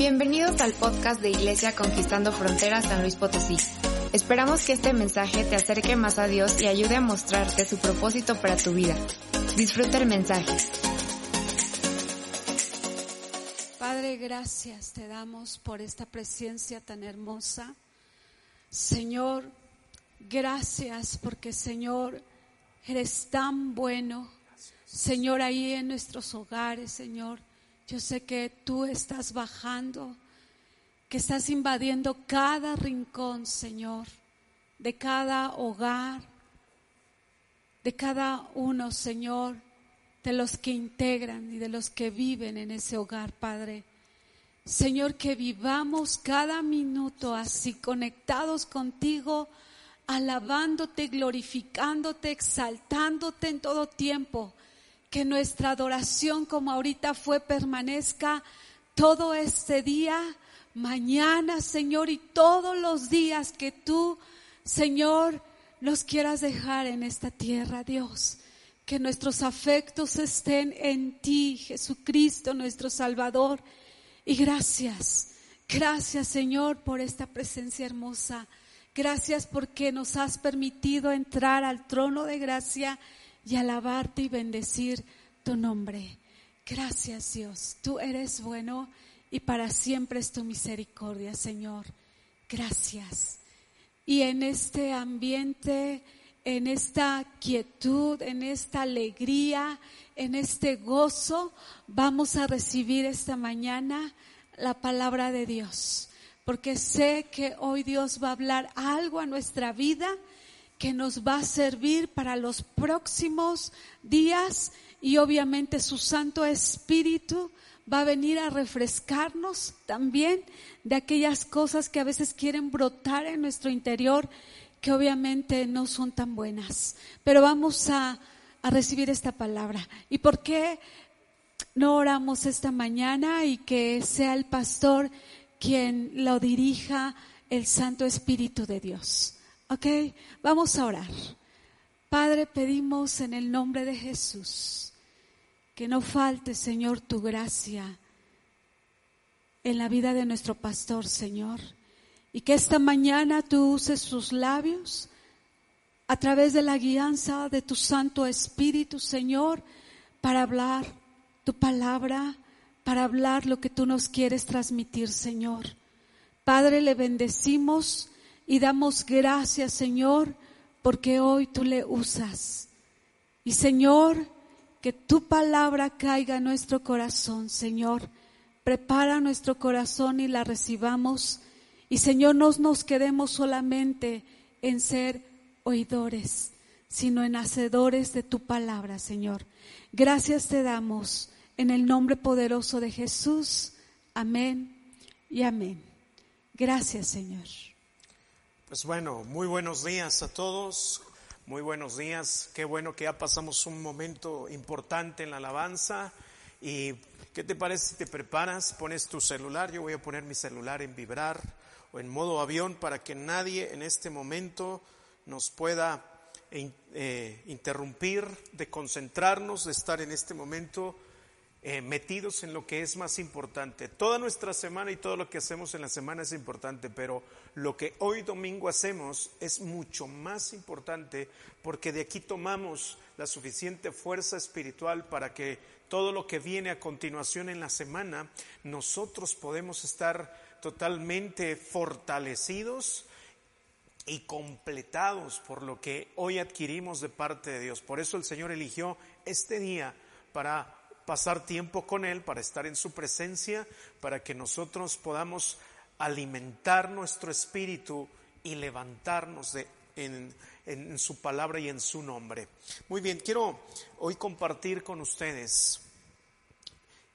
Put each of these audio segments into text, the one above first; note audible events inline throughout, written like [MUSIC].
Bienvenidos al podcast de Iglesia Conquistando Fronteras San Luis Potosí. Esperamos que este mensaje te acerque más a Dios y ayude a mostrarte su propósito para tu vida. Disfruta el mensaje. Padre, gracias te damos por esta presencia tan hermosa. Señor, gracias porque Señor, eres tan bueno. Señor, ahí en nuestros hogares, Señor, yo sé que tú estás bajando, que estás invadiendo cada rincón, Señor, de cada hogar, de cada uno, Señor, de los que integran y de los que viven en ese hogar, Padre. Señor, que vivamos cada minuto así conectados contigo, alabándote, glorificándote, exaltándote en todo tiempo que nuestra adoración como ahorita fue permanezca todo este día, mañana, Señor, y todos los días que tú, Señor, nos quieras dejar en esta tierra, Dios. Que nuestros afectos estén en ti, Jesucristo, nuestro Salvador. Y gracias, gracias, Señor, por esta presencia hermosa. Gracias porque nos has permitido entrar al trono de gracia y alabarte y bendecir tu nombre. Gracias Dios, tú eres bueno y para siempre es tu misericordia, Señor. Gracias. Y en este ambiente, en esta quietud, en esta alegría, en este gozo, vamos a recibir esta mañana la palabra de Dios. Porque sé que hoy Dios va a hablar algo a nuestra vida que nos va a servir para los próximos días y obviamente su Santo Espíritu va a venir a refrescarnos también de aquellas cosas que a veces quieren brotar en nuestro interior que obviamente no son tan buenas. Pero vamos a, a recibir esta palabra. ¿Y por qué no oramos esta mañana y que sea el pastor quien lo dirija el Santo Espíritu de Dios? Ok, vamos a orar. Padre, pedimos en el nombre de Jesús que no falte, Señor, tu gracia en la vida de nuestro pastor, Señor. Y que esta mañana tú uses sus labios a través de la guianza de tu Santo Espíritu, Señor, para hablar tu palabra, para hablar lo que tú nos quieres transmitir, Señor. Padre, le bendecimos y damos gracias, Señor, porque hoy tú le usas. Y Señor, que tu palabra caiga en nuestro corazón, Señor. Prepara nuestro corazón y la recibamos. Y Señor, no nos quedemos solamente en ser oidores, sino en hacedores de tu palabra, Señor. Gracias te damos en el nombre poderoso de Jesús. Amén y amén. Gracias, Señor. Pues bueno, muy buenos días a todos, muy buenos días, qué bueno que ya pasamos un momento importante en la alabanza. Y ¿qué te parece si te preparas, pones tu celular, yo voy a poner mi celular en vibrar o en modo avión para que nadie en este momento nos pueda eh, interrumpir de concentrarnos, de estar en este momento eh, metidos en lo que es más importante. Toda nuestra semana y todo lo que hacemos en la semana es importante, pero lo que hoy domingo hacemos es mucho más importante porque de aquí tomamos la suficiente fuerza espiritual para que todo lo que viene a continuación en la semana, nosotros podemos estar totalmente fortalecidos y completados por lo que hoy adquirimos de parte de Dios. Por eso el Señor eligió este día para pasar tiempo con Él, para estar en su presencia, para que nosotros podamos alimentar nuestro espíritu y levantarnos de, en, su palabra y en su nombre. Muy bien, quiero hoy compartir con ustedes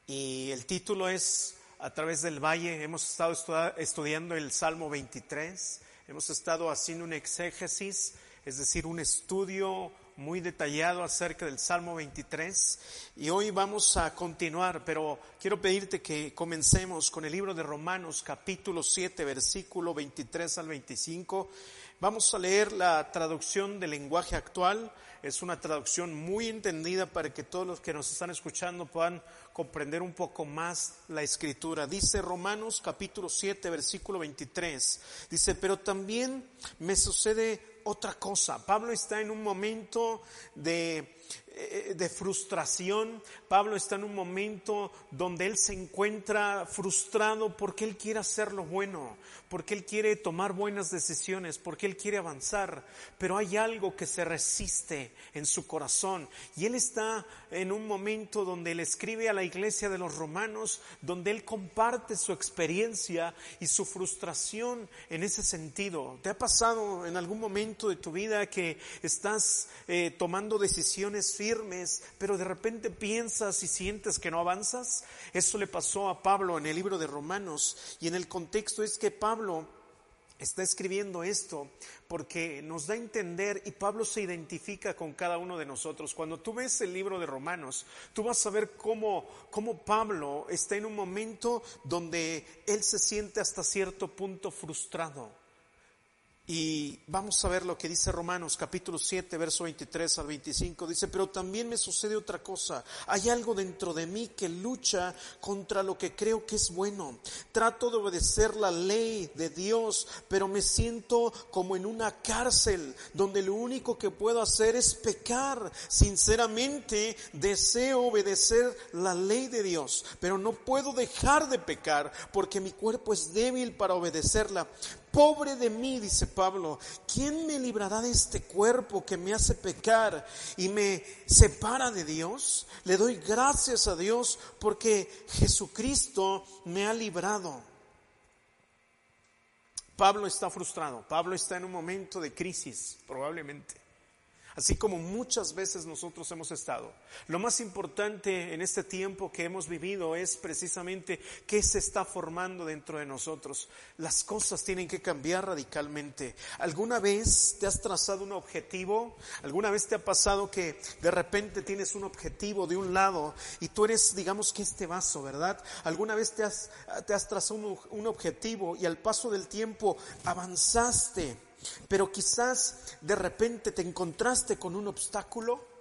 y el título es A través del valle. Hemos estado estudiando el Salmo 23, hemos estado haciendo un exégesis, es decir, un estudio muy detallado acerca del Salmo 23 y hoy vamos a continuar, pero quiero pedirte que comencemos con el libro de Romanos capítulo 7 versículo 23 al 25. Vamos a leer la traducción del lenguaje actual. Es una traducción muy entendida para que todos los que nos están escuchando puedan comprender un poco más la escritura. Dice Romanos capítulo 7 versículo 23. Dice, pero también me sucede otra cosa. Pablo está en un momento de de frustración. Pablo está en un momento donde él se encuentra frustrado porque él quiere hacer lo bueno, porque él quiere tomar buenas decisiones, porque él quiere avanzar, pero hay algo que se resiste en su corazón. Y él está en un momento donde él escribe a la iglesia de los romanos, donde él comparte su experiencia y su frustración en ese sentido. ¿Te ha pasado en algún momento de tu vida que estás eh, tomando decisiones firmes, pero de repente piensas y sientes que no avanzas. Eso le pasó a Pablo en el libro de Romanos y en el contexto es que Pablo está escribiendo esto porque nos da a entender y Pablo se identifica con cada uno de nosotros. Cuando tú ves el libro de Romanos, tú vas a ver cómo, cómo Pablo está en un momento donde él se siente hasta cierto punto frustrado y vamos a ver lo que dice Romanos capítulo 7, verso 23 al 25. Dice, pero también me sucede otra cosa. Hay algo dentro de mí que lucha contra lo que creo que es bueno. Trato de obedecer la ley de Dios, pero me siento como en una cárcel donde lo único que puedo hacer es pecar. Sinceramente deseo obedecer la ley de Dios, pero no puedo dejar de pecar porque mi cuerpo es débil para obedecerla. Pobre de mí, dice Pablo, ¿quién me librará de este cuerpo que me hace pecar y me separa de Dios? Le doy gracias a Dios porque Jesucristo me ha librado. Pablo está frustrado, Pablo está en un momento de crisis, probablemente así como muchas veces nosotros hemos estado. Lo más importante en este tiempo que hemos vivido es precisamente qué se está formando dentro de nosotros. Las cosas tienen que cambiar radicalmente. ¿Alguna vez te has trazado un objetivo? ¿Alguna vez te ha pasado que de repente tienes un objetivo de un lado y tú eres, digamos que este vaso, ¿verdad? ¿Alguna vez te has, te has trazado un, un objetivo y al paso del tiempo avanzaste? Pero quizás de repente te encontraste con un obstáculo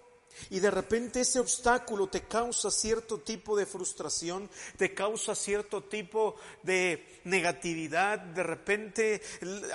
y de repente ese obstáculo te causa cierto tipo de frustración, te causa cierto tipo de negatividad. De repente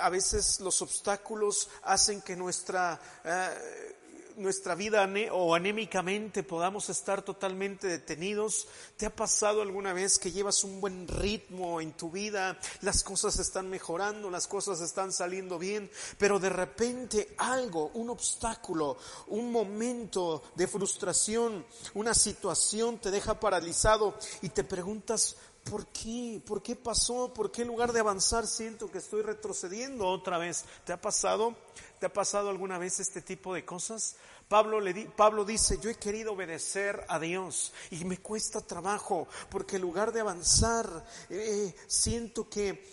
a veces los obstáculos hacen que nuestra... Eh, nuestra vida o anémicamente podamos estar totalmente detenidos. ¿Te ha pasado alguna vez que llevas un buen ritmo en tu vida? Las cosas están mejorando, las cosas están saliendo bien, pero de repente algo, un obstáculo, un momento de frustración, una situación te deja paralizado y te preguntas, ¿por qué? ¿Por qué pasó? ¿Por qué en lugar de avanzar siento que estoy retrocediendo otra vez? ¿Te ha pasado? ¿Te ha pasado alguna vez este tipo de cosas? Pablo, le Pablo dice, yo he querido obedecer a Dios y me cuesta trabajo porque en lugar de avanzar, eh, siento que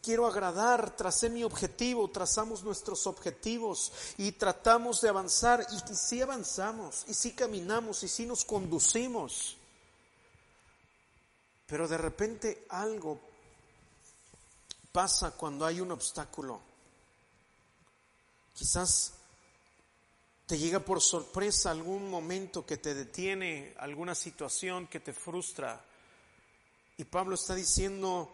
quiero agradar, tracé mi objetivo, trazamos nuestros objetivos y tratamos de avanzar y, sí avanzamos, y sí caminamos, y sí nos conducimos. Pero de repente algo pasa cuando hay un obstáculo. Quizás te llega por sorpresa algún momento que te detiene, alguna situación que te frustra. Y Pablo está diciendo,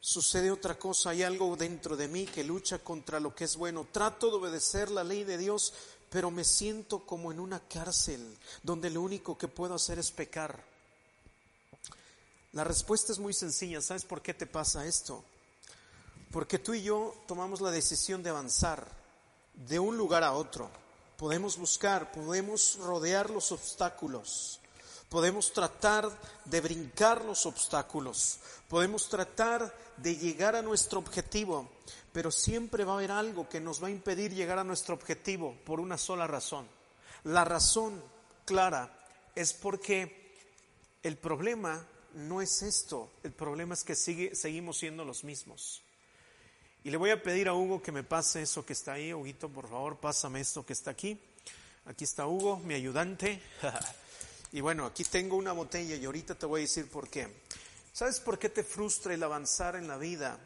sucede otra cosa, hay algo dentro de mí que lucha contra lo que es bueno. Trato de obedecer la ley de Dios, pero me siento como en una cárcel donde lo único que puedo hacer es pecar. La respuesta es muy sencilla. ¿Sabes por qué te pasa esto? Porque tú y yo tomamos la decisión de avanzar de un lugar a otro. Podemos buscar, podemos rodear los obstáculos, podemos tratar de brincar los obstáculos, podemos tratar de llegar a nuestro objetivo, pero siempre va a haber algo que nos va a impedir llegar a nuestro objetivo por una sola razón. La razón clara es porque El problema no es esto, el problema es que sigue, seguimos siendo los mismos. Y le voy a pedir a Hugo que me pase eso que está ahí. Huguito, por favor, pásame esto que está aquí. Aquí está Hugo, mi ayudante. [LAUGHS] y bueno, aquí tengo una botella y ahorita te voy a decir por qué. ¿Sabes por qué te frustra el avanzar en la vida?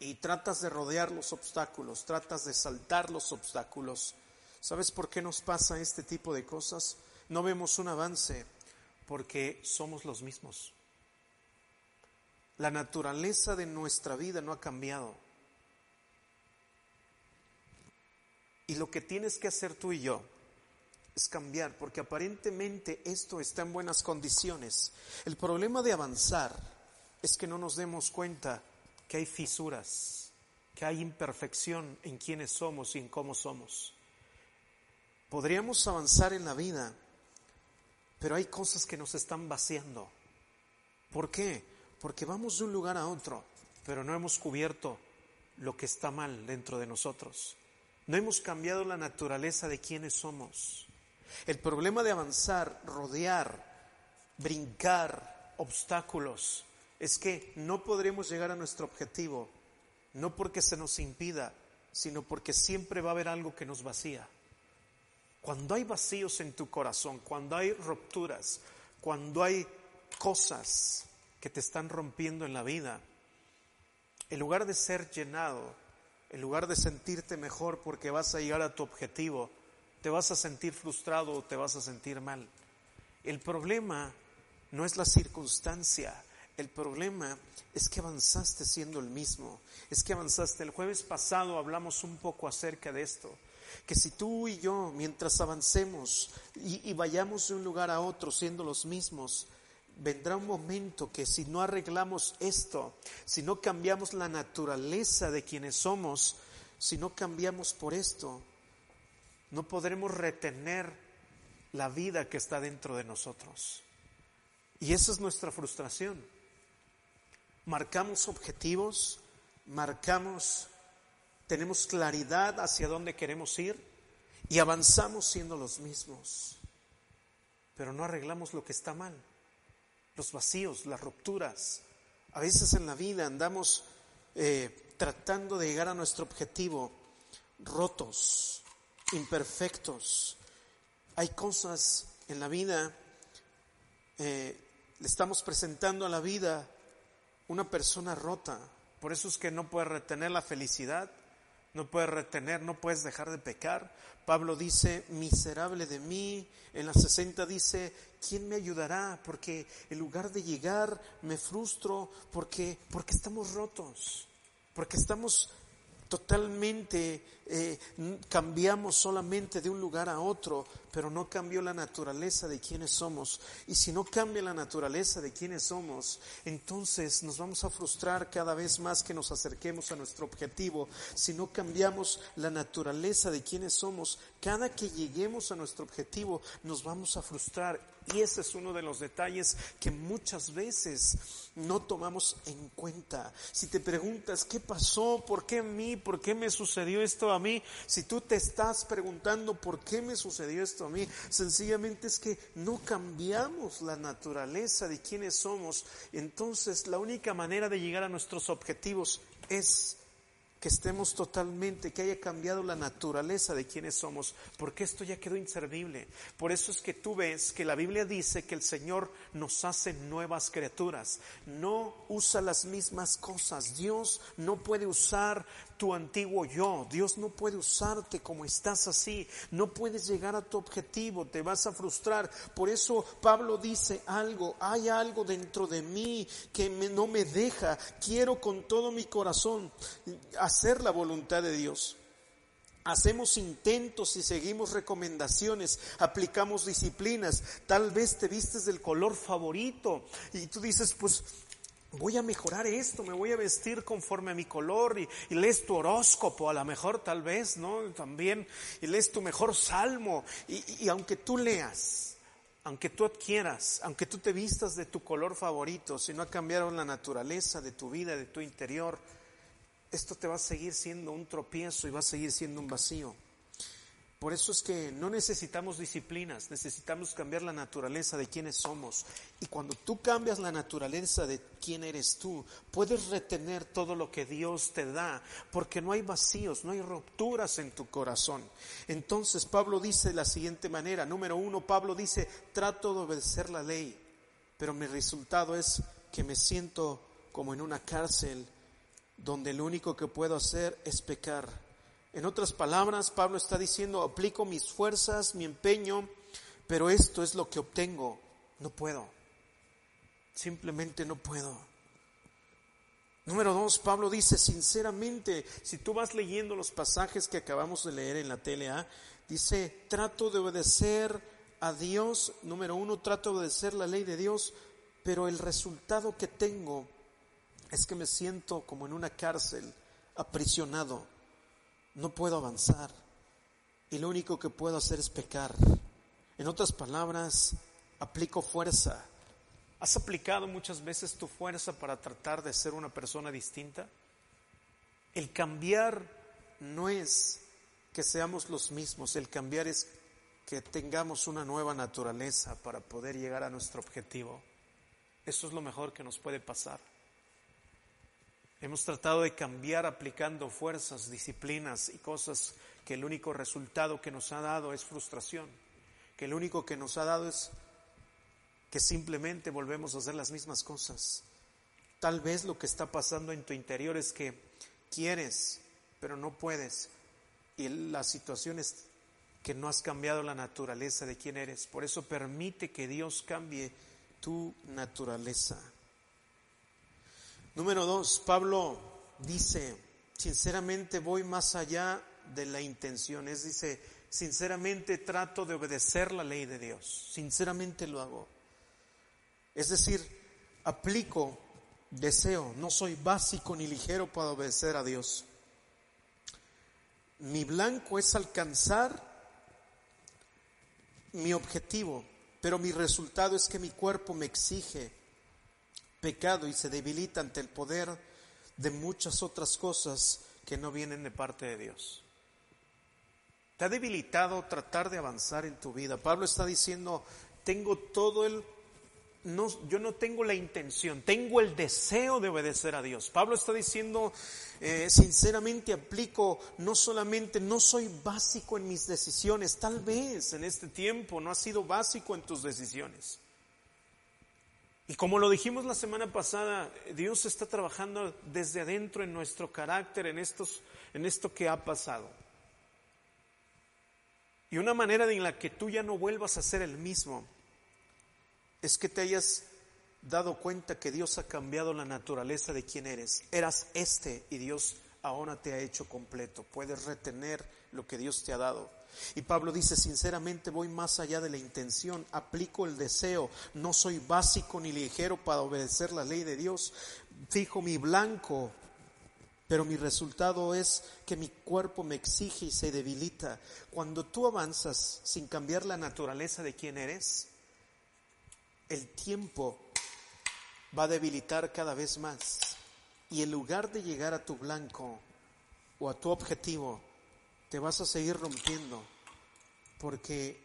Y tratas de rodear los obstáculos, tratas de saltar los obstáculos. ¿Sabes por qué nos pasa este tipo de cosas? No vemos un avance porque somos los mismos. La naturaleza de nuestra vida no ha cambiado. Y lo que tienes que hacer tú y yo es cambiar, porque aparentemente esto está en buenas condiciones. El problema de avanzar es que no nos demos cuenta que hay fisuras, que hay imperfección en quienes somos y en cómo somos. Podríamos avanzar en la vida, pero hay cosas que nos están vaciando. ¿Por qué? Porque vamos de un lugar a otro, pero no hemos cubierto lo que está mal dentro de nosotros. No hemos cambiado la naturaleza de quienes somos. El problema de avanzar, rodear, brincar obstáculos es que no podremos llegar a nuestro objetivo, no porque se nos impida, sino porque siempre va a haber algo que nos vacía. Cuando hay vacíos en tu corazón, cuando hay rupturas, cuando hay cosas que te están rompiendo en la vida, en lugar de ser llenado, en lugar de sentirte mejor porque vas a llegar a tu objetivo, te vas a sentir frustrado o te vas a sentir mal. El problema no es la circunstancia, el problema es que avanzaste siendo el mismo, es que avanzaste. El jueves pasado hablamos un poco acerca de esto, que si tú y yo, mientras avancemos y, y vayamos de un lugar a otro siendo los mismos, vendrá un momento que si no arreglamos esto, si no cambiamos la naturaleza de quienes somos, si no cambiamos por esto, no podremos retener la vida que está dentro de nosotros. Y esa es nuestra frustración. Marcamos objetivos, marcamos, tenemos claridad hacia dónde queremos ir y avanzamos siendo los mismos, pero no arreglamos lo que está mal los vacíos, las rupturas. A veces en la vida andamos eh, tratando de llegar a nuestro objetivo rotos, imperfectos. Hay cosas en la vida, eh, le estamos presentando a la vida una persona rota. Por eso es que no puede retener la felicidad, no puedes retener, no puedes dejar de pecar. Pablo dice, miserable de mí. En la 60 dice, ¿quién me ayudará? Porque en lugar de llegar me frustro porque, porque estamos rotos, porque estamos totalmente, eh, cambiamos solamente de un lugar a otro, pero no cambió la naturaleza de quienes somos. Y si no cambia la naturaleza de quienes somos, entonces nos vamos a frustrar cada vez más que nos acerquemos a nuestro objetivo. Si no cambiamos la naturaleza de quienes somos, cada que lleguemos a nuestro objetivo, nos vamos a frustrar. Y ese es uno de los detalles que muchas veces no tomamos en cuenta. Si te preguntas, ¿qué pasó? ¿Por qué a mí? ¿Por qué me sucedió esto a mí? Si tú te estás preguntando, ¿por qué me sucedió esto a mí? Sencillamente es que no cambiamos la naturaleza de quienes somos. Entonces, la única manera de llegar a nuestros objetivos es que estemos totalmente, que haya cambiado la naturaleza de quienes somos, porque esto ya quedó inservible. Por eso es que tú ves que la Biblia dice que el Señor nos hace nuevas criaturas, no usa las mismas cosas. Dios no puede usar tu antiguo yo. Dios no puede usarte como estás así. No puedes llegar a tu objetivo, te vas a frustrar. Por eso Pablo dice algo, hay algo dentro de mí que no me deja. Quiero con todo mi corazón hacer la voluntad de Dios. Hacemos intentos y seguimos recomendaciones, aplicamos disciplinas, tal vez te vistes del color favorito y tú dices, pues voy a mejorar esto, me voy a vestir conforme a mi color y, lees tu horóscopo, a lo mejor tal vez, ¿no? También, y lees tu mejor salmo y, y aunque tú leas, aunque tú adquieras, aunque tú te vistas de tu color favorito, si no ha cambiado la naturaleza de tu vida, de tu interior, esto te va a seguir siendo un tropiezo y va a seguir siendo un vacío. Por eso es que no necesitamos disciplinas, necesitamos cambiar la naturaleza de quienes somos. Y cuando tú cambias la naturaleza de quién eres tú, puedes retener todo lo que Dios te da, porque no hay vacíos, no hay rupturas en tu corazón. Entonces Pablo dice de la siguiente manera, número uno, Pablo dice, trato de obedecer la ley, pero mi resultado es que me siento como en una cárcel donde lo único que puedo hacer es pecar en otras palabras, Pablo está diciendo, aplico mis fuerzas, mi empeño, pero esto es lo que obtengo. No puedo. Simplemente no puedo. Número dos, Pablo dice, sinceramente, si tú vas leyendo los pasajes que acabamos de leer en la TLA, dice, trato de obedecer a Dios, número uno, trato de obedecer la ley de Dios, pero el resultado que tengo es que me siento como en una cárcel, aprisionado no puedo avanzar y lo único que puedo hacer es pecar. En otras palabras, aplico fuerza. ¿Has aplicado muchas veces tu fuerza para tratar de ser una persona distinta? El cambiar no es que seamos los mismos, el cambiar es que tengamos una nueva naturaleza para poder llegar a nuestro objetivo. Eso es lo mejor que nos puede pasar. Hemos tratado de cambiar aplicando fuerzas, disciplinas y cosas que el único resultado que nos ha dado es frustración, que el único que nos ha dado es que simplemente volvemos a hacer las mismas cosas. Tal vez lo que está pasando en tu interior es que quieres, pero no puedes. Y la situación es que no has cambiado la naturaleza de quién eres. Por eso permite que Dios cambie tu naturaleza. Número dos, Pablo dice, sinceramente voy más allá de la intención, es dice, sinceramente trato de obedecer la ley de Dios, sinceramente lo hago. Es decir, aplico, deseo, no soy básico ni ligero para obedecer a Dios. Mi blanco es alcanzar mi objetivo, pero mi resultado es que mi cuerpo me exige pecado y se debilita ante el poder de muchas otras cosas que no vienen de parte de Dios. Te ha debilitado tratar de avanzar en tu vida. Pablo está diciendo, tengo todo el... No, yo no tengo la intención, tengo el deseo de obedecer a Dios. Pablo está diciendo, eh, sinceramente aplico, no solamente no soy básico en mis decisiones, tal vez en este tiempo no has sido básico en tus decisiones. Y como lo dijimos la semana pasada, Dios está trabajando desde adentro en nuestro carácter, en, estos, en esto que ha pasado. Y una manera en la que tú ya no vuelvas a ser el mismo es que te hayas dado cuenta que Dios ha cambiado la naturaleza de quien eres. Eras este y Dios ahora te ha hecho completo. Puedes retener lo que Dios te ha dado. Y Pablo dice, sinceramente voy más allá de la intención, aplico el deseo, no soy básico ni ligero para obedecer la ley de Dios, fijo mi blanco, pero mi resultado es que mi cuerpo me exige y se debilita. Cuando tú avanzas sin cambiar la naturaleza de quién eres, el tiempo va a debilitar cada vez más. Y en lugar de llegar a tu blanco o a tu objetivo, te vas a seguir rompiendo porque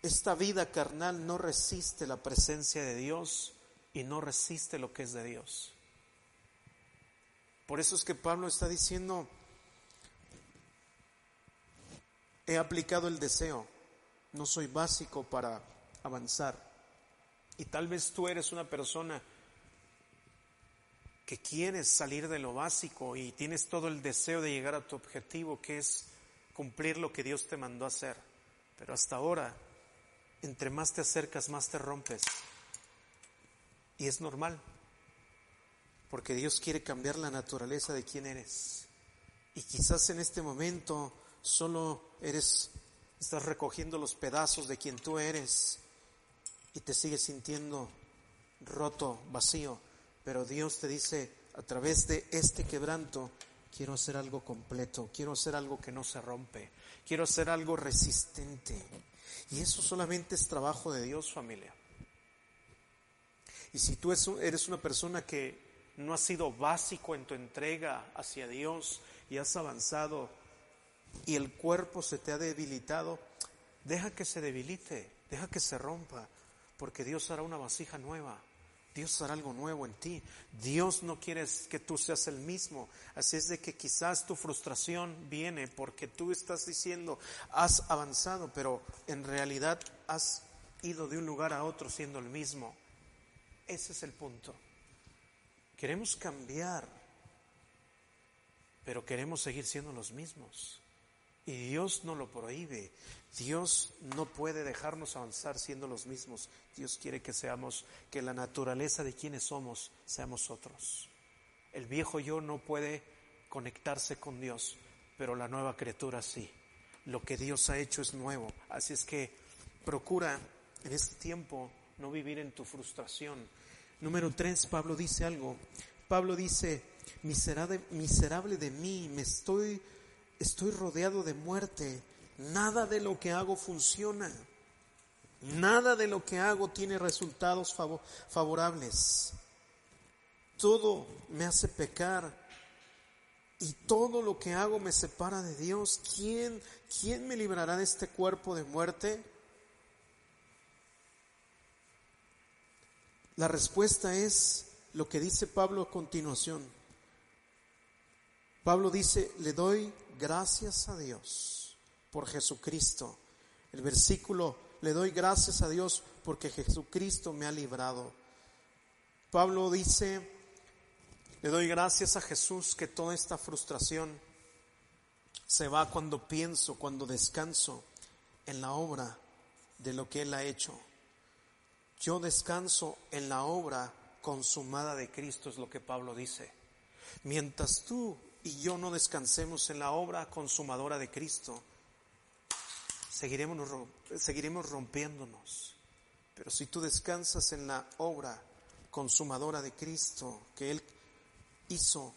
esta vida carnal no resiste la presencia de Dios y no resiste lo que es de Dios. Por eso es que Pablo está diciendo, he aplicado el deseo, no soy básico para avanzar. Y tal vez tú eres una persona que quieres salir de lo básico y tienes todo el deseo de llegar a tu objetivo, que es cumplir lo que Dios te mandó hacer. Pero hasta ahora, entre más te acercas, más te rompes. Y es normal, porque Dios quiere cambiar la naturaleza de quién eres. Y quizás en este momento solo eres, estás recogiendo los pedazos de quien tú eres y te sigues sintiendo roto, vacío. Pero Dios te dice, a través de este quebranto, quiero hacer algo completo, quiero hacer algo que no se rompe, quiero hacer algo resistente. Y eso solamente es trabajo de Dios, familia. Y si tú eres una persona que no has sido básico en tu entrega hacia Dios y has avanzado y el cuerpo se te ha debilitado, deja que se debilite, deja que se rompa, porque Dios hará una vasija nueva. Dios hará algo nuevo en ti. Dios no quiere que tú seas el mismo. Así es de que quizás tu frustración viene porque tú estás diciendo, has avanzado, pero en realidad has ido de un lugar a otro siendo el mismo. Ese es el punto. Queremos cambiar, pero queremos seguir siendo los mismos. Y Dios no lo prohíbe. Dios no puede dejarnos avanzar siendo los mismos. Dios quiere que seamos, que la naturaleza de quienes somos seamos otros. El viejo yo no puede conectarse con Dios, pero la nueva criatura sí. Lo que Dios ha hecho es nuevo. Así es que procura en este tiempo no vivir en tu frustración. Número tres, Pablo dice algo. Pablo dice, miserable, miserable de mí, me estoy estoy rodeado de muerte. Nada de lo que hago funciona. Nada de lo que hago tiene resultados favorables. Todo me hace pecar y todo lo que hago me separa de Dios. ¿Quién, quién me librará de este cuerpo de muerte? La respuesta es lo que dice Pablo a continuación. Pablo dice, le doy gracias a Dios por Jesucristo. El versículo, le doy gracias a Dios porque Jesucristo me ha librado. Pablo dice, le doy gracias a Jesús que toda esta frustración se va cuando pienso, cuando descanso en la obra de lo que Él ha hecho. Yo descanso en la obra consumada de Cristo, es lo que Pablo dice. Mientras tú y yo no descansemos en la obra consumadora de Cristo, seguiremos, seguiremos rompiéndonos. Pero si tú descansas en la obra consumadora de Cristo que Él hizo,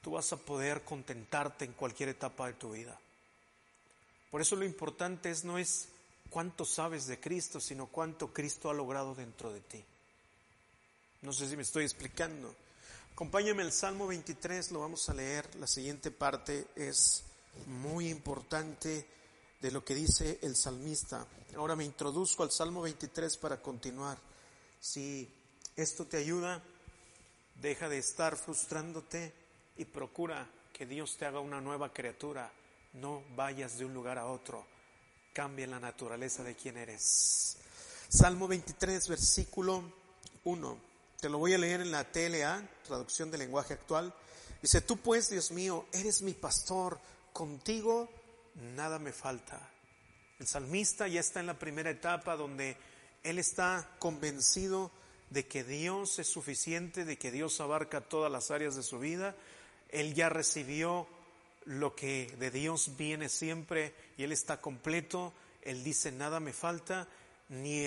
tú vas a poder contentarte en cualquier etapa de tu vida. Por eso lo importante es no es cuánto sabes de Cristo, sino cuánto Cristo ha logrado dentro de ti. No sé si me estoy explicando. Acompáñame al Salmo 23, lo vamos a leer. La siguiente parte es muy importante de lo que dice el salmista. Ahora me introduzco al Salmo 23 para continuar. Si esto te ayuda, deja de estar frustrándote y procura que Dios te haga una nueva criatura. No vayas de un lugar a otro. Cambia la naturaleza de quien eres. Salmo 23, versículo 1. Te lo voy a leer en la TLA, traducción del lenguaje actual. Dice, tú pues, Dios mío, eres mi pastor, contigo nada me falta. El salmista ya está en la primera etapa donde él está convencido de que Dios es suficiente, de que Dios abarca todas las áreas de su vida. Él ya recibió lo que de Dios viene siempre y él está completo. Él dice, nada me falta, ni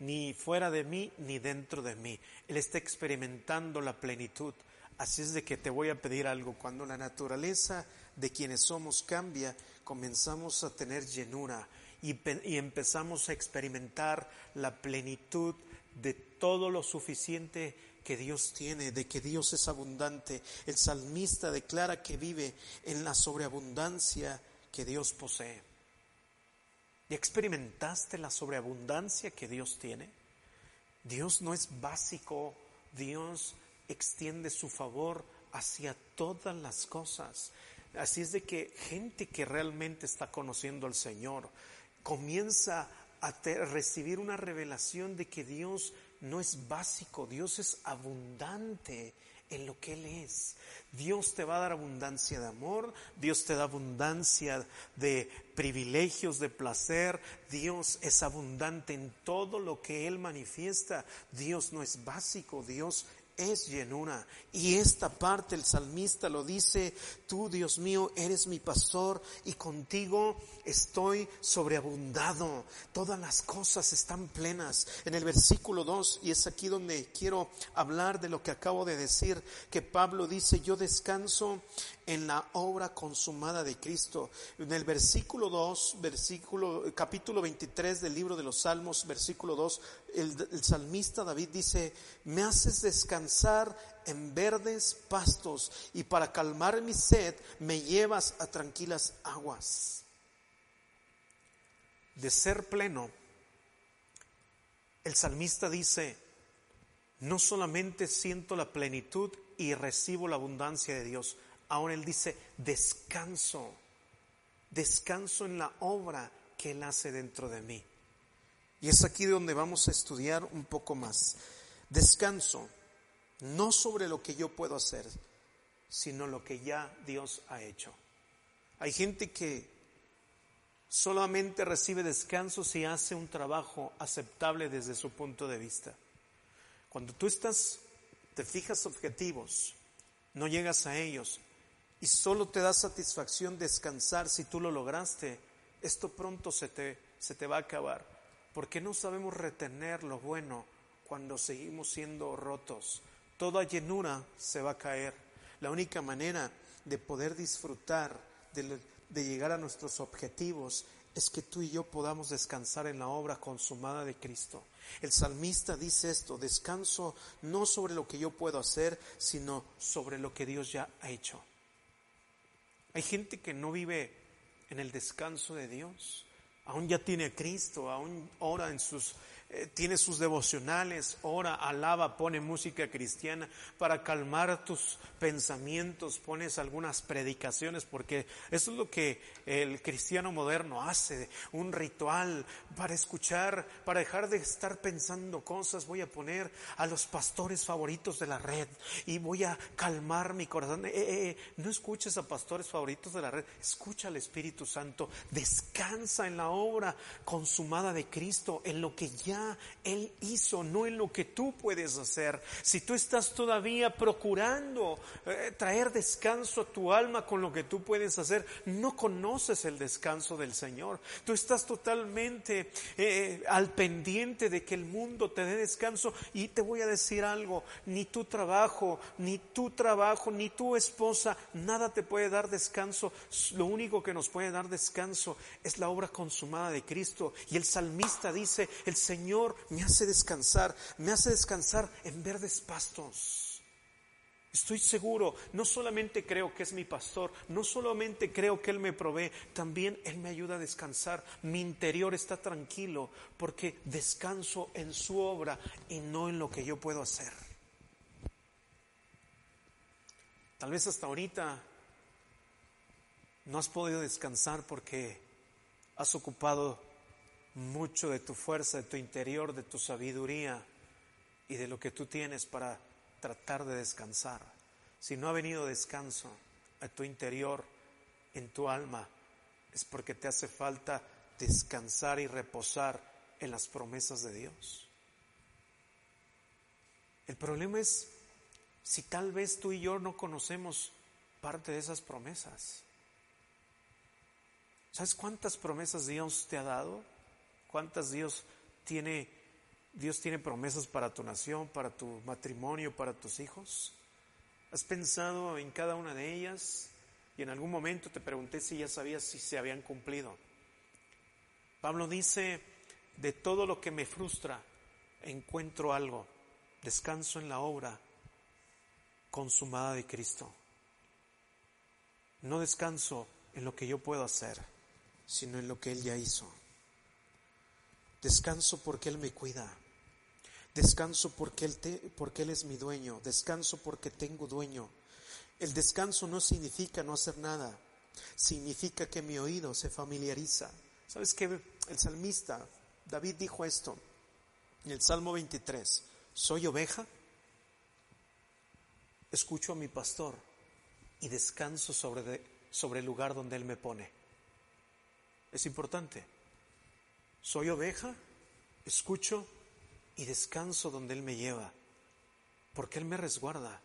ni fuera de mí ni dentro de mí. Él está experimentando la plenitud. Así es de que te voy a pedir algo. Cuando la naturaleza de quienes somos cambia, comenzamos a tener llenura y, y empezamos a experimentar la plenitud de todo lo suficiente que Dios tiene, de que Dios es abundante. El salmista declara que vive en la sobreabundancia que Dios posee. ¿Ya experimentaste la sobreabundancia que Dios tiene? Dios no es básico, Dios extiende su favor hacia todas las cosas. Así es de que gente que realmente está conociendo al Señor comienza a recibir una revelación de que Dios no es básico, Dios es abundante en lo que Él es. Dios te va a dar abundancia de amor, Dios te da abundancia de privilegios, de placer, Dios es abundante en todo lo que Él manifiesta, Dios no es básico, Dios es llenura. Y esta parte el salmista lo dice, tú Dios mío eres mi pastor y contigo estoy sobreabundado. Todas las cosas están plenas. En el versículo 2, y es aquí donde quiero hablar de lo que acabo de decir, que Pablo dice, yo descanso en la obra consumada de Cristo. En el versículo 2, versículo, capítulo 23 del libro de los Salmos, versículo 2, el, el salmista David dice, me haces descansar en verdes pastos y para calmar mi sed me llevas a tranquilas aguas. De ser pleno, el salmista dice, no solamente siento la plenitud y recibo la abundancia de Dios, ahora él dice, descanso, descanso en la obra que él hace dentro de mí. Y es aquí donde vamos a estudiar un poco más. Descanso, no sobre lo que yo puedo hacer, sino lo que ya Dios ha hecho. Hay gente que solamente recibe descanso si hace un trabajo aceptable desde su punto de vista. Cuando tú estás, te fijas objetivos, no llegas a ellos y solo te da satisfacción descansar si tú lo lograste, esto pronto se te, se te va a acabar, porque no sabemos retener lo bueno cuando seguimos siendo rotos. Toda llenura se va a caer. La única manera de poder disfrutar de, de llegar a nuestros objetivos es que tú y yo podamos descansar en la obra consumada de Cristo. El salmista dice esto, descanso no sobre lo que yo puedo hacer, sino sobre lo que Dios ya ha hecho. Hay gente que no vive en el descanso de Dios, aún ya tiene a Cristo, aún ora en sus eh, tiene sus devocionales, ora, alaba, pone música cristiana para calmar tus pensamientos, pones algunas predicaciones, porque eso es lo que el cristiano moderno hace, un ritual para escuchar, para dejar de estar pensando cosas, voy a poner a los pastores favoritos de la red y voy a calmar mi corazón. Eh, eh, no escuches a pastores favoritos de la red, escucha al Espíritu Santo, descansa en la obra consumada de Cristo, en lo que ya él hizo, no en lo que tú puedes hacer. Si tú estás todavía procurando eh, traer descanso a tu alma con lo que tú puedes hacer, no conoces el descanso del Señor. Tú estás totalmente eh, al pendiente de que el mundo te dé descanso y te voy a decir algo, ni tu trabajo, ni tu trabajo, ni tu esposa, nada te puede dar descanso. Lo único que nos puede dar descanso es la obra consumada de Cristo. Y el salmista dice, el Señor Señor me hace descansar, me hace descansar en verdes pastos. Estoy seguro, no solamente creo que es mi pastor, no solamente creo que Él me provee, también Él me ayuda a descansar. Mi interior está tranquilo porque descanso en su obra y no en lo que yo puedo hacer. Tal vez hasta ahorita no has podido descansar porque has ocupado mucho de tu fuerza, de tu interior, de tu sabiduría y de lo que tú tienes para tratar de descansar. Si no ha venido descanso a tu interior, en tu alma, es porque te hace falta descansar y reposar en las promesas de Dios. El problema es si tal vez tú y yo no conocemos parte de esas promesas. ¿Sabes cuántas promesas Dios te ha dado? ¿Cuántas Dios tiene, Dios tiene promesas para tu nación, para tu matrimonio, para tus hijos? ¿Has pensado en cada una de ellas? Y en algún momento te pregunté si ya sabías si se habían cumplido. Pablo dice, de todo lo que me frustra, encuentro algo, descanso en la obra consumada de Cristo. No descanso en lo que yo puedo hacer, sino en lo que Él ya hizo. Descanso porque Él me cuida. Descanso porque él, porque él es mi dueño. Descanso porque tengo dueño. El descanso no significa no hacer nada. Significa que mi oído se familiariza. ¿Sabes qué? El salmista, David dijo esto en el Salmo 23. Soy oveja, escucho a mi pastor y descanso sobre, sobre el lugar donde Él me pone. Es importante. Soy oveja, escucho y descanso donde Él me lleva, porque Él me resguarda.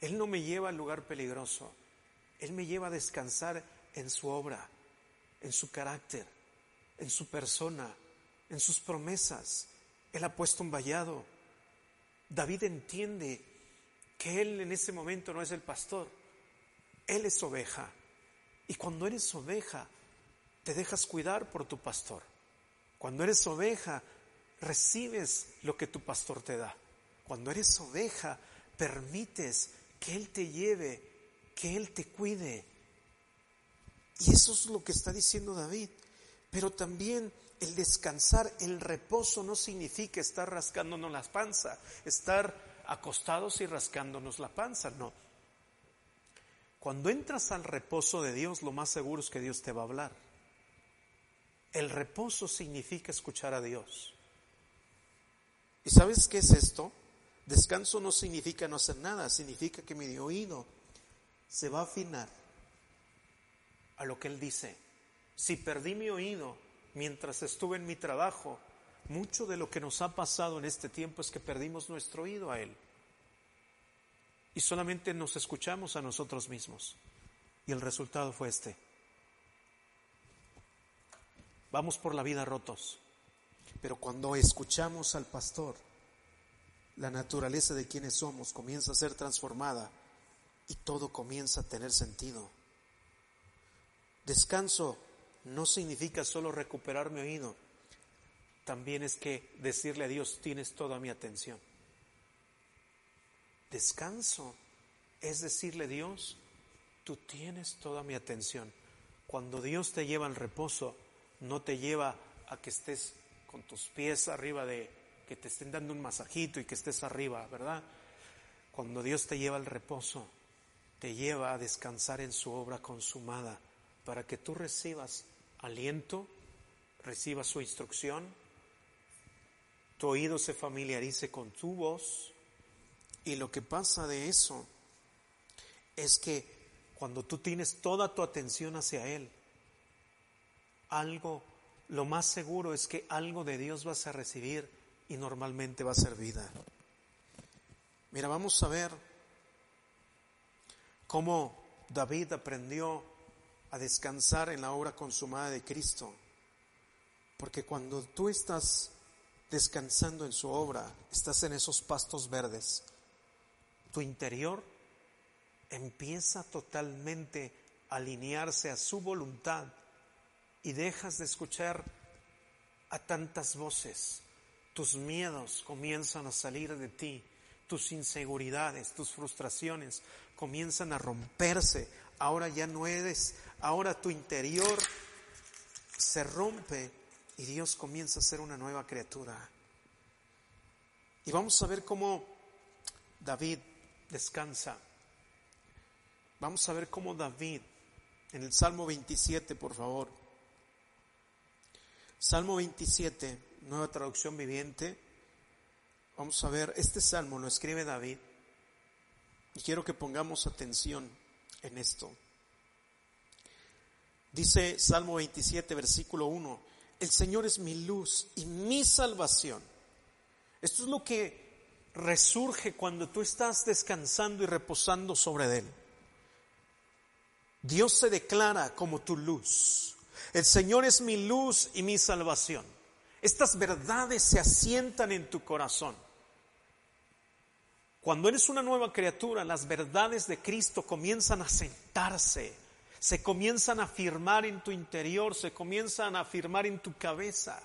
Él no me lleva al lugar peligroso, Él me lleva a descansar en su obra, en su carácter, en su persona, en sus promesas. Él ha puesto un vallado. David entiende que Él en ese momento no es el pastor, Él es oveja. Y cuando eres oveja, te dejas cuidar por tu pastor. Cuando eres oveja, recibes lo que tu pastor te da. Cuando eres oveja, permites que Él te lleve, que Él te cuide. Y eso es lo que está diciendo David. Pero también el descansar, el reposo no significa estar rascándonos la panza, estar acostados y rascándonos la panza, no. Cuando entras al reposo de Dios, lo más seguro es que Dios te va a hablar. El reposo significa escuchar a Dios. ¿Y sabes qué es esto? Descanso no significa no hacer nada, significa que mi oído se va a afinar a lo que Él dice. Si perdí mi oído mientras estuve en mi trabajo, mucho de lo que nos ha pasado en este tiempo es que perdimos nuestro oído a Él. Y solamente nos escuchamos a nosotros mismos. Y el resultado fue este. Vamos por la vida rotos. Pero cuando escuchamos al pastor, la naturaleza de quienes somos comienza a ser transformada y todo comienza a tener sentido. Descanso no significa solo recuperar mi oído, también es que decirle a Dios, tienes toda mi atención. Descanso es decirle a Dios, tú tienes toda mi atención. Cuando Dios te lleva al reposo, no te lleva a que estés con tus pies arriba de, que te estén dando un masajito y que estés arriba, ¿verdad? Cuando Dios te lleva al reposo, te lleva a descansar en su obra consumada para que tú recibas aliento, recibas su instrucción, tu oído se familiarice con tu voz y lo que pasa de eso es que cuando tú tienes toda tu atención hacia Él, algo, lo más seguro es que algo de Dios vas a recibir y normalmente va a ser vida. Mira, vamos a ver cómo David aprendió a descansar en la obra consumada de Cristo. Porque cuando tú estás descansando en su obra, estás en esos pastos verdes, tu interior empieza totalmente a alinearse a su voluntad y dejas de escuchar a tantas voces. Tus miedos comienzan a salir de ti, tus inseguridades, tus frustraciones comienzan a romperse. Ahora ya no eres, ahora tu interior se rompe y Dios comienza a ser una nueva criatura. Y vamos a ver cómo David descansa. Vamos a ver cómo David, en el Salmo 27, por favor. Salmo 27, nueva traducción viviente. Vamos a ver, este salmo lo escribe David. Y quiero que pongamos atención en esto. Dice Salmo 27, versículo 1, el Señor es mi luz y mi salvación. Esto es lo que resurge cuando tú estás descansando y reposando sobre Él. Dios se declara como tu luz. El Señor es mi luz y mi salvación. Estas verdades se asientan en tu corazón. Cuando eres una nueva criatura, las verdades de Cristo comienzan a sentarse, se comienzan a afirmar en tu interior, se comienzan a afirmar en tu cabeza,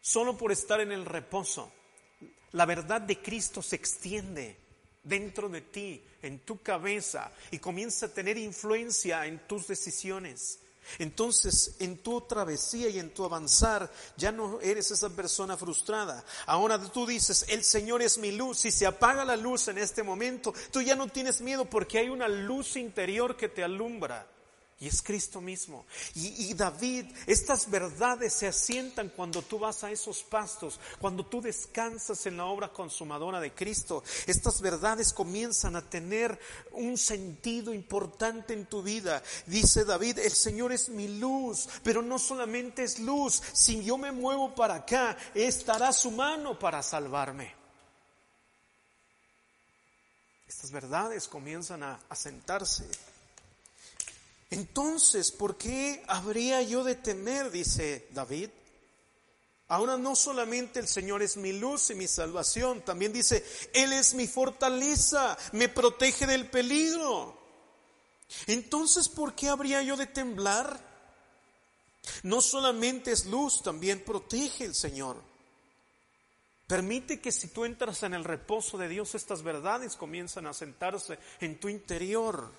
solo por estar en el reposo la verdad de Cristo se extiende dentro de ti, en tu cabeza, y comienza a tener influencia en tus decisiones. Entonces, en tu travesía y en tu avanzar, ya no eres esa persona frustrada. Ahora tú dices, el Señor es mi luz. Si se apaga la luz en este momento, tú ya no tienes miedo porque hay una luz interior que te alumbra. Y es Cristo mismo. Y, David, estas verdades se asientan cuando tú vas a esos pastos, cuando tú descansas en la obra consumadora de Cristo. Estas verdades comienzan a tener un sentido importante en tu vida. Dice David, el Señor es mi luz, pero no solamente es luz. Si yo me muevo para acá, estará su mano para salvarme. Estas verdades comienzan a, a sentarse. Entonces, ¿por qué habría yo de temer? dice David. Ahora no solamente el Señor es mi luz y mi salvación, también dice, Él es mi fortaleza, me protege del peligro. Entonces, ¿por qué habría yo de temblar? No solamente es luz, también protege el Señor. Permite que si tú entras en el reposo de Dios, estas verdades comienzan a sentarse en tu interior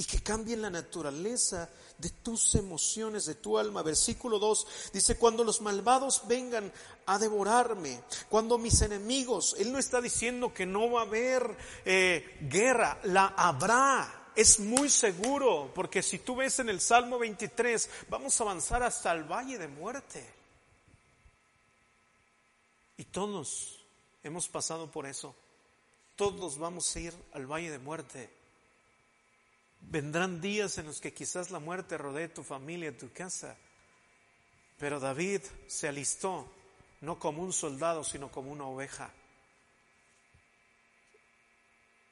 y que cambien la naturaleza de tus emociones, de tu alma. Versículo 2 dice, cuando los malvados vengan a devorarme, cuando mis enemigos, Él no está diciendo que no va a haber eh, guerra, la habrá. Es muy seguro, porque si tú ves en el Salmo 23, vamos a avanzar hasta el valle de muerte. Y todos hemos pasado por eso. Todos vamos a ir al valle de muerte. Vendrán días en los que quizás la muerte rodee tu familia, tu casa. Pero David se alistó no como un soldado, sino como una oveja.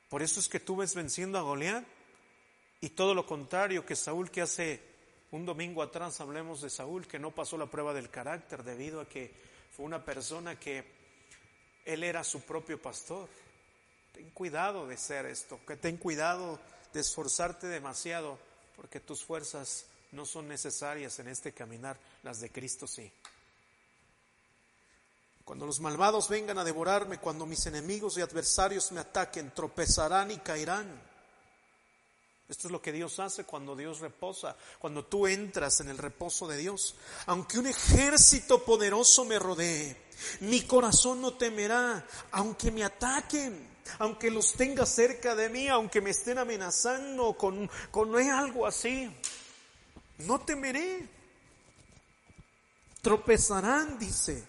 Por eso es que tú ves venciendo a Goliat y todo lo contrario que Saúl que hace un domingo atrás hablemos de Saúl que no pasó la prueba del carácter debido a que fue una persona que él era su propio pastor. Ten cuidado de ser esto, que ten cuidado de esforzarte demasiado, porque tus fuerzas no son necesarias en este caminar, las de Cristo sí. Cuando los malvados vengan a devorarme, cuando mis enemigos y adversarios me ataquen, tropezarán y caerán. Esto es lo que Dios hace cuando Dios reposa, cuando tú entras en el reposo de Dios. Aunque un ejército poderoso me rodee, mi corazón no temerá, aunque me ataquen aunque los tenga cerca de mí, aunque me estén amenazando con, con algo así, no temeré. Tropezarán, dice.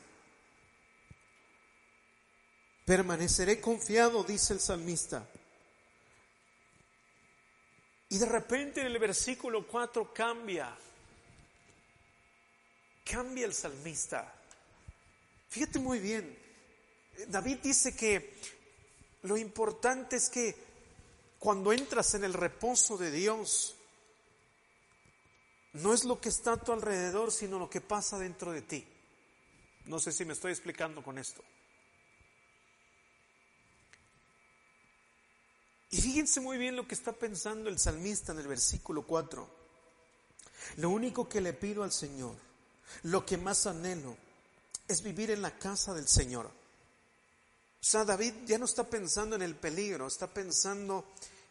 Permaneceré confiado, dice el salmista. Y de repente en el versículo 4 cambia. Cambia el salmista. Fíjate muy bien. David dice que lo importante es que cuando entras en el reposo de Dios, no es lo que está a tu alrededor, sino lo que pasa dentro de ti. No sé si me estoy explicando con esto. Y fíjense muy bien lo que está pensando el salmista en el versículo 4. Lo único que le pido al Señor, lo que más anhelo, es vivir en la casa del Señor o sea, David ya no está pensando en el peligro, está pensando,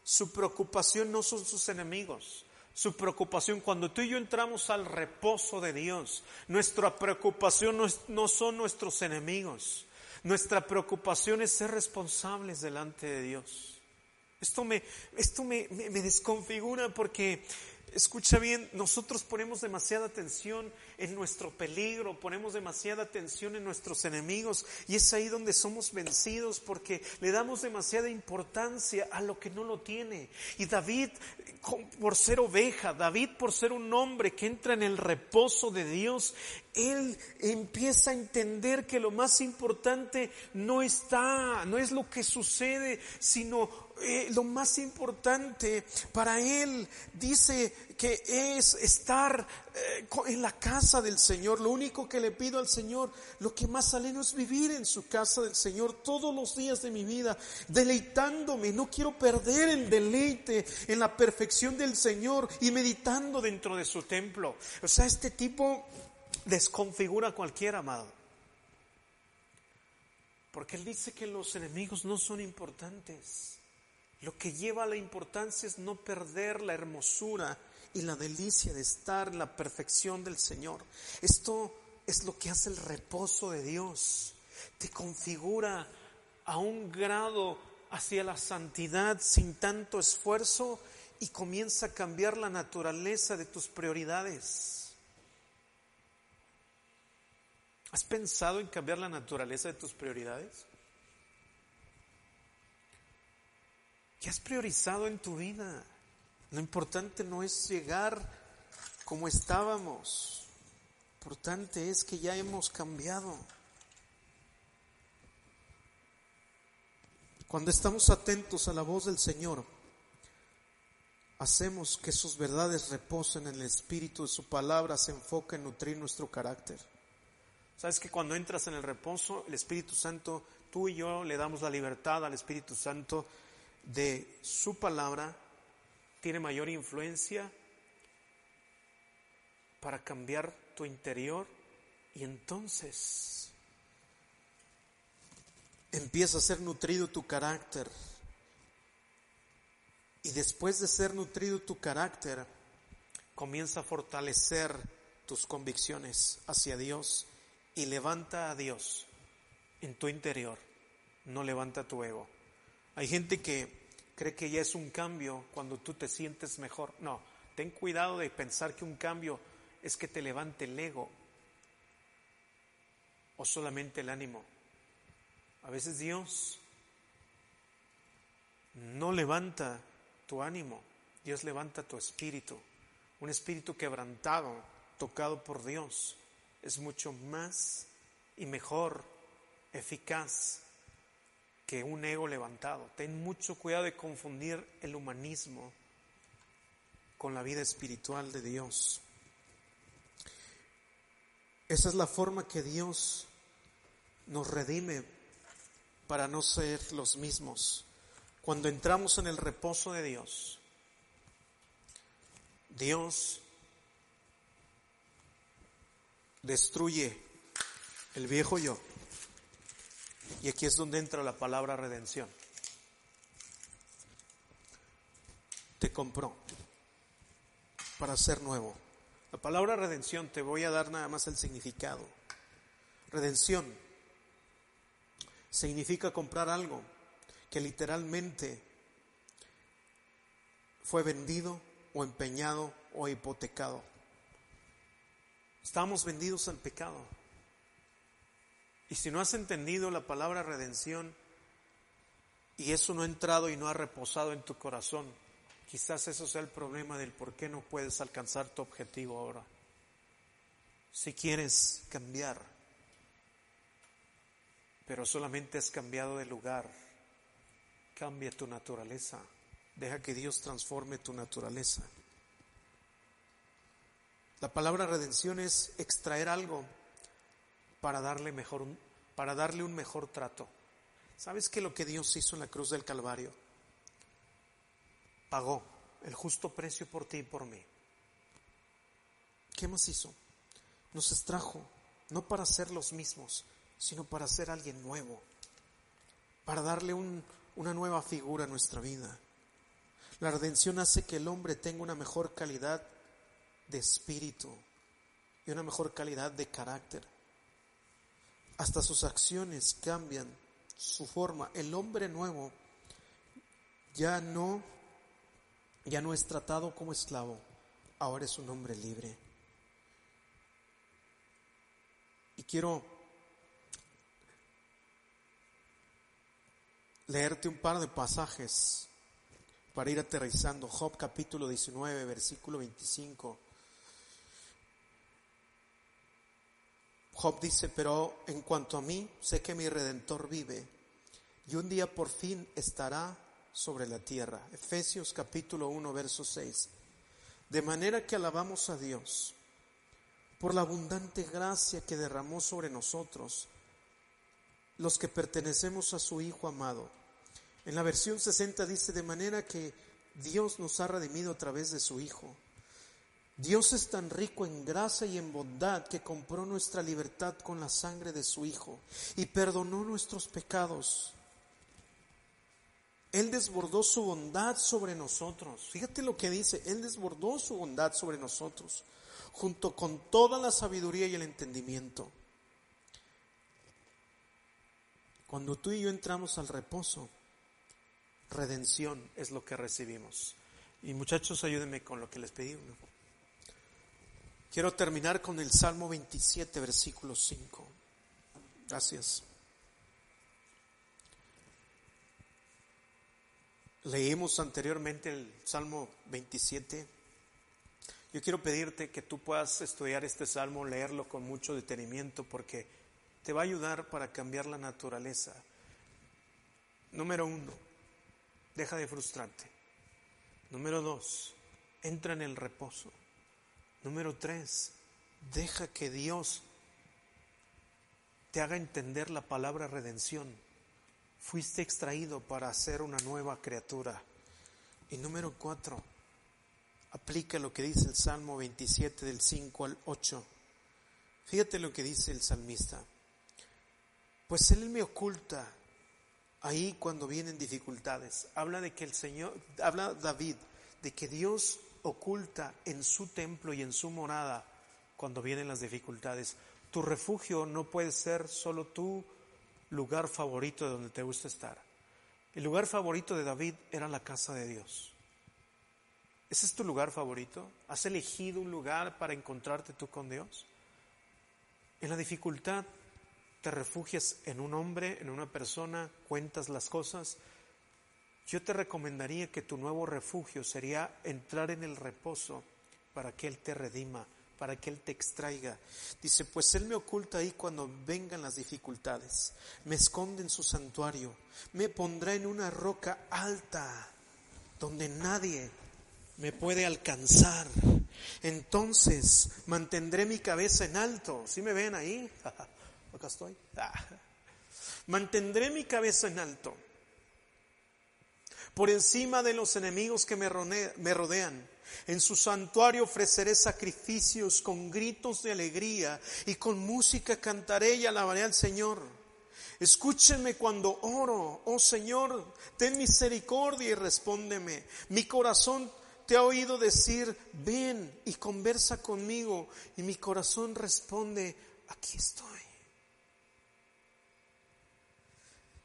su preocupación no son sus enemigos. Su preocupación, cuando tú y yo entramos al reposo de Dios, nuestra preocupación no, son nuestros enemigos. Nuestra preocupación es ser responsables delante de Dios. Esto me, esto me, me desconfigura porque Escucha bien, nosotros ponemos demasiada atención en nuestro peligro, ponemos demasiada atención en nuestros enemigos y es ahí donde somos vencidos porque le damos demasiada importancia a lo que no lo tiene. Y David, por ser oveja, David por ser un hombre que entra en el reposo de Dios, él empieza a entender que lo más importante no está, no es lo que sucede, sino eh, lo más importante para él dice que es estar eh, en la casa del Señor. Lo único que le pido al Señor, lo que más aleno es vivir en su casa del Señor todos los días de mi vida, deleitándome. No quiero perder el deleite en la perfección del Señor y meditando dentro de su templo. O sea, este tipo desconfigura a cualquier amado. Porque él dice que los enemigos no son importantes. Lo que lleva a la importancia es no perder la hermosura y la delicia de estar en la perfección del Señor. Esto es lo que hace el reposo de Dios. Te configura a un grado hacia la santidad sin tanto esfuerzo y comienza a cambiar la naturaleza de tus prioridades. ¿Has pensado en cambiar la naturaleza de tus prioridades? ¿Qué has priorizado en tu vida? Lo importante no es llegar como estábamos. Lo importante es que ya hemos cambiado. Cuando estamos atentos a la voz del Señor, hacemos que sus verdades reposen en el Espíritu de su palabra, se enfoca en nutrir nuestro carácter. Sabes que cuando entras en el reposo, el Espíritu Santo, tú y yo le damos la libertad al Espíritu Santo de su palabra tiene mayor influencia para cambiar tu interior y entonces empieza a ser nutrido tu carácter. Y después de ser nutrido tu carácter, comienza a fortalecer tus convicciones hacia Dios y levanta a Dios en tu interior, no levanta tu ego. Hay gente que cree que ya es un cambio cuando tú te sientes mejor. No, ten cuidado de pensar que un cambio es que te levante el ego o solamente el ánimo. A veces Dios no levanta tu ánimo, Dios levanta tu espíritu. Un espíritu quebrantado, tocado por Dios, es mucho más y mejor eficaz que un ego levantado. Ten mucho cuidado de confundir el humanismo con la vida espiritual de Dios. Esa es la forma que Dios nos redime para no ser los mismos. Cuando entramos en el reposo de Dios, Dios destruye el viejo yo. Y aquí es donde entra la palabra redención. Te compró para ser nuevo. La palabra redención, te voy a dar nada más el significado. Redención significa comprar algo que literalmente fue vendido o empeñado o hipotecado. Estamos vendidos al pecado. Y si no has entendido la palabra redención y eso no ha entrado y no ha reposado en tu corazón, Quizás eso sea el problema del por qué no puedes alcanzar tu objetivo ahora. Si quieres cambiar, pero solamente has cambiado de lugar, cambia tu naturaleza. Deja que Dios transforme tu naturaleza. La palabra redención es extraer algo para darle mejor para darle un mejor trato. ¿Sabes que lo que Dios hizo en la cruz del Calvario? pagó el justo precio por ti y por mí. ¿Qué más hizo? Nos extrajo, no para ser los mismos, sino para ser alguien nuevo, para darle una nueva figura a nuestra vida. La redención hace que el hombre tenga una mejor calidad de espíritu y una mejor calidad de carácter. Hasta sus acciones cambian su forma. El hombre nuevo ya no ya no es tratado como esclavo, ahora es un hombre libre. Y quiero leerte un par de pasajes para ir aterrizando. Job capítulo 19, versículo 25. Job dice, pero en cuanto a mí, sé que mi redentor vive y un día por fin estará sobre la tierra. Efesios capítulo 1, verso 6. De manera que alabamos a Dios por la abundante gracia que derramó sobre nosotros, los que pertenecemos a su Hijo amado. En la versión 60 dice, de manera que Dios nos ha redimido a través de su Hijo. Dios es tan rico en gracia y en bondad que compró nuestra libertad con la sangre de su Hijo y perdonó nuestros pecados él desbordó su bondad sobre nosotros. Fíjate lo que dice, Él desbordó su bondad sobre nosotros, junto con toda la sabiduría y el entendimiento. Cuando tú y yo entramos al reposo, redención es lo que recibimos. Y muchachos, ayúdenme con lo que les pedí. Quiero terminar con el Salmo 27, versículo 5. Gracias. Leímos anteriormente el Salmo 27. Yo quiero pedirte que tú puedas estudiar este salmo, leerlo con mucho detenimiento, porque te va a ayudar para cambiar la naturaleza. Número uno, deja de frustrarte. Número dos, entra en el reposo. Número tres, deja que Dios te haga entender la palabra redención fuiste extraído para ser una nueva criatura. Y número cuatro, aplica lo que dice el Salmo 27 del 5 al 8. Fíjate lo que dice el salmista. Pues Él me oculta ahí cuando vienen dificultades. Habla de que el Señor, habla David, de que Dios oculta en su templo y en su morada cuando vienen las dificultades. Tu refugio no puede ser solo tu lugar favorito de donde te gusta estar. El lugar favorito de David era la casa de Dios. ¿Ese es tu lugar favorito? ¿Has elegido un lugar para encontrarte tú con Dios? En la dificultad te refugias en un hombre, en una persona, cuentas las cosas. Yo te recomendaría que tu nuevo refugio sería entrar en el reposo para que Él te redima, para que Él te extraiga. Dice, pues Él me oculta ahí cuando vengan las dificultades, me esconde en su santuario, me pondrá en una roca alta donde nadie me puede alcanzar. Entonces mantendré mi cabeza en alto. ¿Sí me ven ahí? [LAUGHS] Acá estoy. [LAUGHS] Mantendré mi cabeza en alto. Por encima de los enemigos que me rodean. En su santuario ofreceré sacrificios con gritos de alegría y con música cantaré y alabaré al Señor. Escúchenme cuando oro, oh Señor, ten misericordia y respóndeme. Mi corazón te ha oído decir, ven y conversa conmigo. Y mi corazón responde, aquí estoy.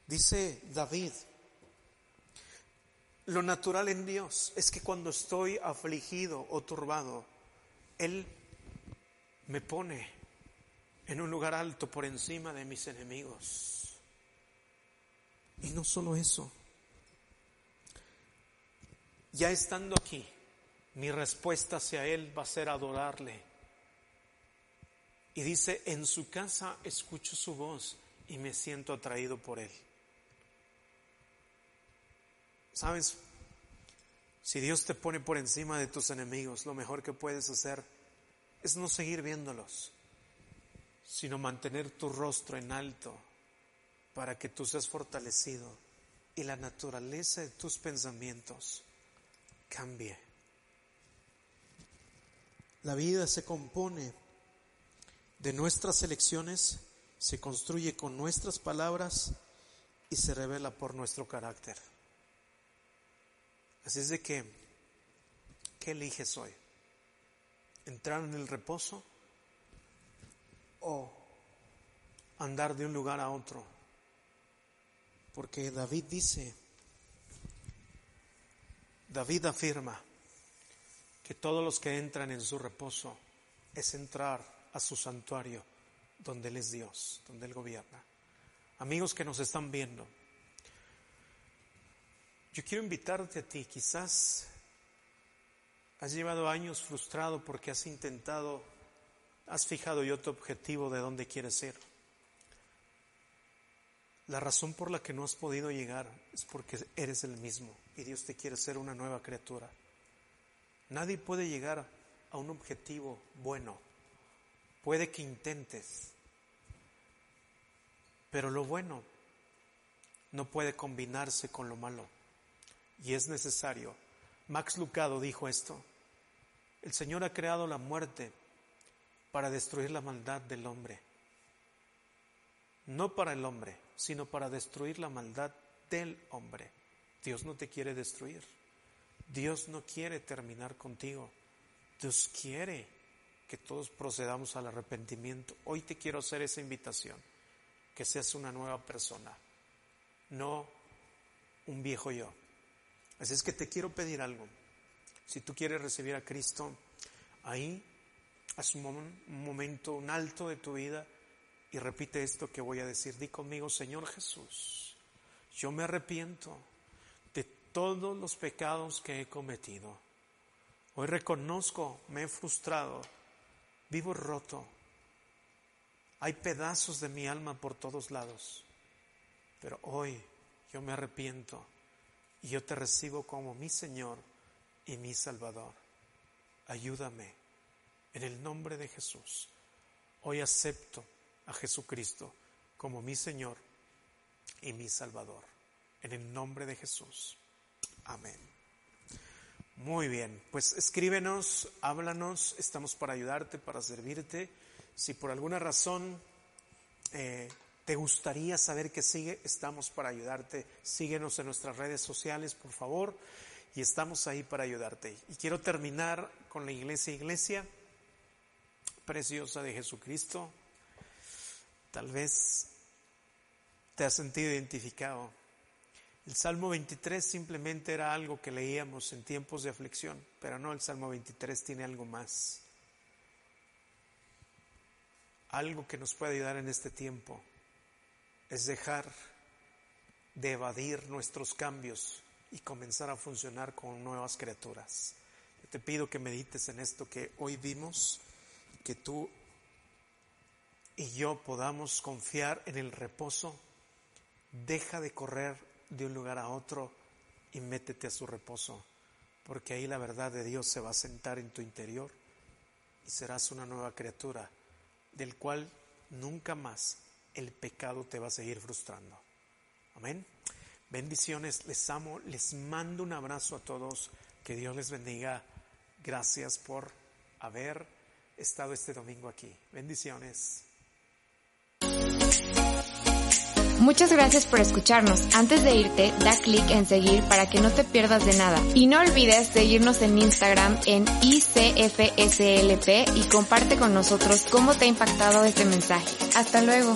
Dice David, lo natural en Dios es que cuando estoy afligido o turbado, Él me pone en un lugar alto por encima de mis enemigos. Y no solo eso, ya estando aquí, mi respuesta hacia Él va a ser adorarle. Y dice, en su casa escucho su voz y me siento atraído por Él. ¿Sabes? Si Dios te pone por encima de tus enemigos, lo mejor que puedes hacer es no seguir viéndolos, sino mantener tu rostro en alto para que tú seas fortalecido y la naturaleza de tus pensamientos cambie. La vida se compone de nuestras elecciones, se construye con nuestras palabras y se revela por nuestro carácter. Así es de que, ¿qué eliges hoy? ¿Entrar en el reposo o andar de un lugar a otro? Porque David dice, David afirma, que todos los que entran en su reposo es entrar a su santuario donde Él es Dios, donde Él gobierna. Amigos que nos están viendo, yo quiero invitarte a ti, quizás has llevado años frustrado porque has intentado, has fijado yo tu objetivo de dónde quieres ir. La razón por la que no has podido llegar es porque eres el mismo y Dios te quiere ser una nueva criatura. Nadie puede llegar a un objetivo bueno. Puede que intentes, pero lo bueno no puede combinarse con lo malo. Y es necesario. Max Lucado dijo esto. El Señor ha creado la muerte para destruir la maldad del hombre. No para el hombre, sino para destruir la maldad del hombre. Dios no te quiere destruir. Dios no quiere terminar contigo. Dios quiere que todos procedamos al arrepentimiento. Hoy te quiero hacer esa invitación, que seas una nueva persona, no un viejo yo. Así es que te quiero pedir algo. Si tú quieres recibir a Cristo, ahí haz un, momento, un alto de tu vida y repite esto que voy a decir. Di conmigo, Señor Jesús, yo me arrepiento todos los pecados que he cometido. Hoy reconozco, me he frustrado, vivo roto. Hay pedazos de mi alma por todos lados. Pero hoy yo me arrepiento y yo te recibo como mi Señor y mi Salvador. Ayúdame en el nombre de Jesús. Hoy acepto a Jesucristo como mi Señor y mi Salvador. En el nombre de Jesús. Amén. Muy bien, pues escríbenos, háblanos, estamos para ayudarte, para servirte. Si por alguna razón eh, te gustaría saber qué sigue, estamos para ayudarte. Síguenos en nuestras redes sociales, por favor, y estamos ahí para ayudarte. Y quiero terminar con la iglesia, iglesia preciosa de Jesucristo. Tal vez te has sentido identificado. El Salmo 23 simplemente era algo que leíamos en tiempos de aflicción, pero no, el Salmo 23 tiene algo más. Algo que nos puede ayudar en este tiempo es dejar de evadir nuestros cambios y comenzar a funcionar con nuevas criaturas. Te pido que medites en esto que hoy vimos, que tú y yo podamos confiar en el reposo. Deja de correr de un lugar a otro y métete a su reposo, porque ahí la verdad de Dios se va a sentar en tu interior y serás una nueva criatura, del cual nunca más el pecado te va a seguir frustrando. Amén. Bendiciones, les amo, les mando un abrazo a todos, que Dios les bendiga. Gracias por haber estado este domingo aquí. Bendiciones. Muchas gracias por escucharnos. Antes de irte, da clic en seguir para que no te pierdas de nada. Y no olvides seguirnos en Instagram en ICFSLP y comparte con nosotros cómo te ha impactado este mensaje. Hasta luego.